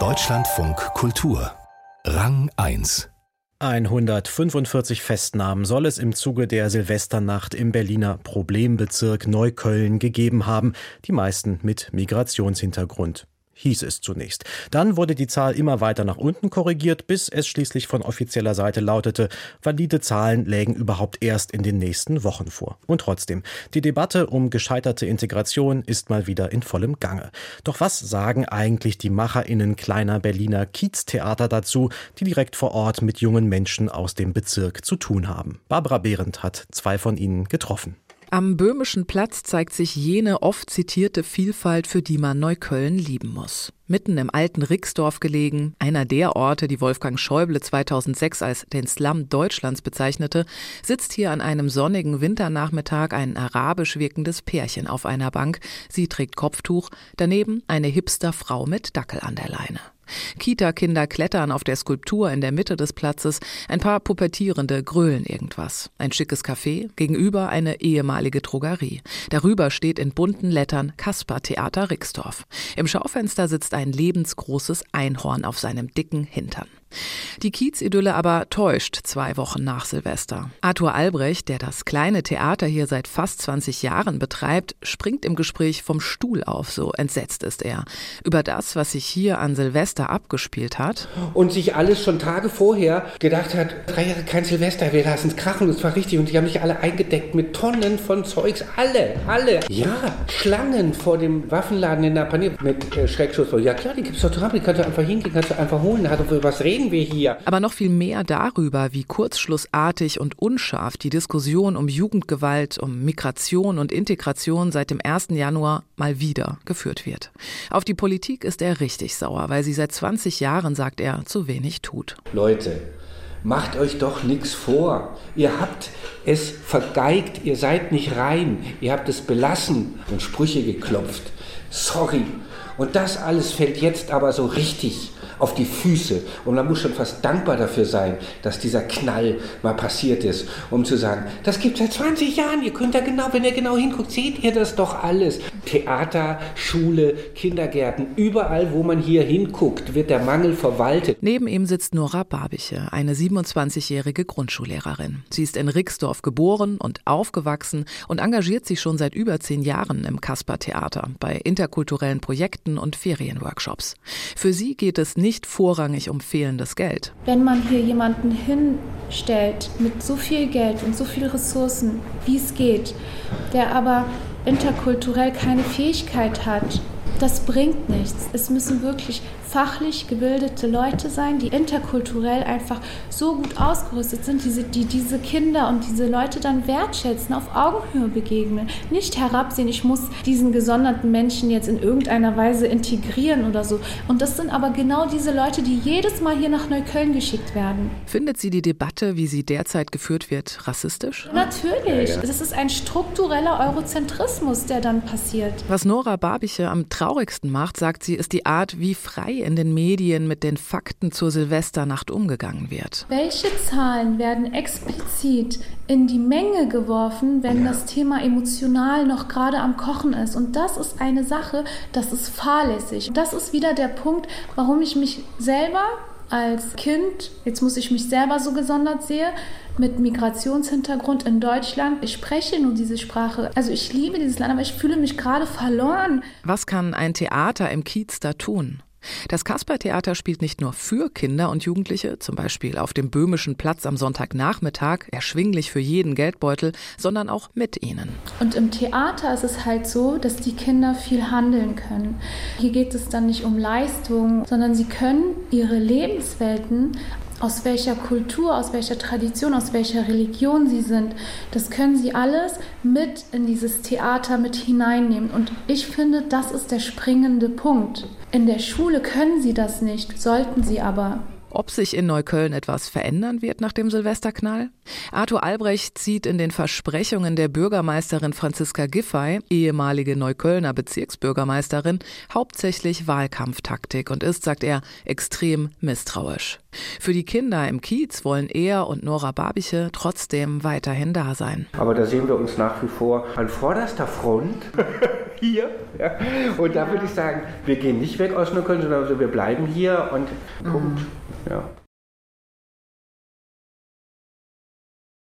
Deutschlandfunk Kultur. Rang 1 145 Festnahmen soll es im Zuge der Silvesternacht im Berliner Problembezirk Neukölln gegeben haben, die meisten mit Migrationshintergrund hieß es zunächst. Dann wurde die Zahl immer weiter nach unten korrigiert, bis es schließlich von offizieller Seite lautete, valide Zahlen lägen überhaupt erst in den nächsten Wochen vor. Und trotzdem, die Debatte um gescheiterte Integration ist mal wieder in vollem Gange. Doch was sagen eigentlich die MacherInnen kleiner Berliner Kieztheater dazu, die direkt vor Ort mit jungen Menschen aus dem Bezirk zu tun haben? Barbara Behrendt hat zwei von ihnen getroffen. Am Böhmischen Platz zeigt sich jene oft zitierte Vielfalt, für die man Neukölln lieben muss. Mitten im alten Rixdorf gelegen, einer der Orte, die Wolfgang Schäuble 2006 als den Slum Deutschlands bezeichnete, sitzt hier an einem sonnigen Winternachmittag ein arabisch wirkendes Pärchen auf einer Bank. Sie trägt Kopftuch, daneben eine Hipster-Frau mit Dackel an der Leine. Kita-Kinder klettern auf der Skulptur in der Mitte des Platzes, ein paar Pubertierende grölen irgendwas. Ein schickes Café, gegenüber eine ehemalige Drogerie. Darüber steht in bunten Lettern Kasper Theater Rixdorf. Im Schaufenster sitzt ein lebensgroßes Einhorn auf seinem dicken Hintern. Die Kiezidylle aber täuscht zwei Wochen nach Silvester. Arthur Albrecht, der das kleine Theater hier seit fast 20 Jahren betreibt, springt im Gespräch vom Stuhl auf, so entsetzt ist er. Über das, was sich hier an Silvester abgespielt hat. Und sich alles schon Tage vorher gedacht hat, drei Jahre kein Silvester, wir lassen es krachen, das war richtig. Und die haben mich alle eingedeckt mit Tonnen von Zeugs, alle, alle. Ja, Schlangen vor dem Waffenladen in der Panier mit äh, Schreckschuss. Ja klar, die gibt es doch dran, die kannst du einfach hingehen, kannst du einfach holen, da hat was reden reden wir hier? Aber noch viel mehr darüber, wie kurzschlussartig und unscharf die Diskussion um Jugendgewalt, um Migration und Integration seit dem 1. Januar mal wieder geführt wird. Auf die Politik ist er richtig sauer, weil sie seit 20 Jahren, sagt er, zu wenig tut. Leute, macht euch doch nichts vor. Ihr habt es vergeigt, ihr seid nicht rein, ihr habt es belassen und Sprüche geklopft. Sorry. Und das alles fällt jetzt aber so richtig auf die Füße. Und man muss schon fast dankbar dafür sein, dass dieser Knall mal passiert ist, um zu sagen, das gibt es seit 20 Jahren, ihr könnt da genau, wenn ihr genau hinguckt, seht ihr das doch alles. Theater, Schule, Kindergärten, überall, wo man hier hinguckt, wird der Mangel verwaltet. Neben ihm sitzt Nora Babiche, eine 27-jährige Grundschullehrerin. Sie ist in Rixdorf geboren und aufgewachsen und engagiert sich schon seit über zehn Jahren im Kasper-Theater bei interkulturellen Projekten und Ferienworkshops. Für sie geht es nicht vorrangig um fehlendes Geld. Wenn man hier jemanden hinstellt mit so viel Geld und so viel Ressourcen, wie es geht, der aber interkulturell keine Fähigkeit hat, das bringt nichts. Es müssen wirklich fachlich gebildete Leute sein, die interkulturell einfach so gut ausgerüstet sind, diese, die diese Kinder und diese Leute dann wertschätzen, auf Augenhöhe begegnen, nicht herabsehen, ich muss diesen gesonderten Menschen jetzt in irgendeiner Weise integrieren oder so. Und das sind aber genau diese Leute, die jedes Mal hier nach Neukölln geschickt werden. Findet sie die Debatte, wie sie derzeit geführt wird, rassistisch? Natürlich. Es ist ein struktureller Eurozentrismus, der dann passiert. Was Nora Babiche am traurigsten macht, sagt sie, ist die Art, wie frei in den Medien mit den Fakten zur Silvesternacht umgegangen wird. Welche Zahlen werden explizit in die Menge geworfen, wenn ja. das Thema emotional noch gerade am Kochen ist? Und das ist eine Sache, das ist fahrlässig. Das ist wieder der Punkt, warum ich mich selber als Kind, jetzt muss ich mich selber so gesondert sehen, mit Migrationshintergrund in Deutschland. Ich spreche nur diese Sprache. Also ich liebe dieses Land, aber ich fühle mich gerade verloren. Was kann ein Theater im Kiez da tun? Das Kasper-Theater spielt nicht nur für Kinder und Jugendliche, zum Beispiel auf dem Böhmischen Platz am Sonntagnachmittag, erschwinglich für jeden Geldbeutel, sondern auch mit ihnen. Und im Theater ist es halt so, dass die Kinder viel handeln können. Hier geht es dann nicht um Leistung, sondern sie können ihre Lebenswelten aus welcher Kultur, aus welcher Tradition, aus welcher Religion sie sind. Das können sie alles mit in dieses Theater mit hineinnehmen. Und ich finde, das ist der springende Punkt. In der Schule können sie das nicht, sollten sie aber. Ob sich in Neukölln etwas verändern wird nach dem Silvesterknall? Arthur Albrecht sieht in den Versprechungen der Bürgermeisterin Franziska Giffey, ehemalige Neuköllner Bezirksbürgermeisterin, hauptsächlich Wahlkampftaktik und ist, sagt er, extrem misstrauisch. Für die Kinder im Kiez wollen er und Nora Babiche trotzdem weiterhin da sein. Aber da sehen wir uns nach wie vor an vorderster Front. hier. Ja. Und da würde ich sagen, wir gehen nicht weg aus Neukölln, sondern wir bleiben hier und Punkt. Ja.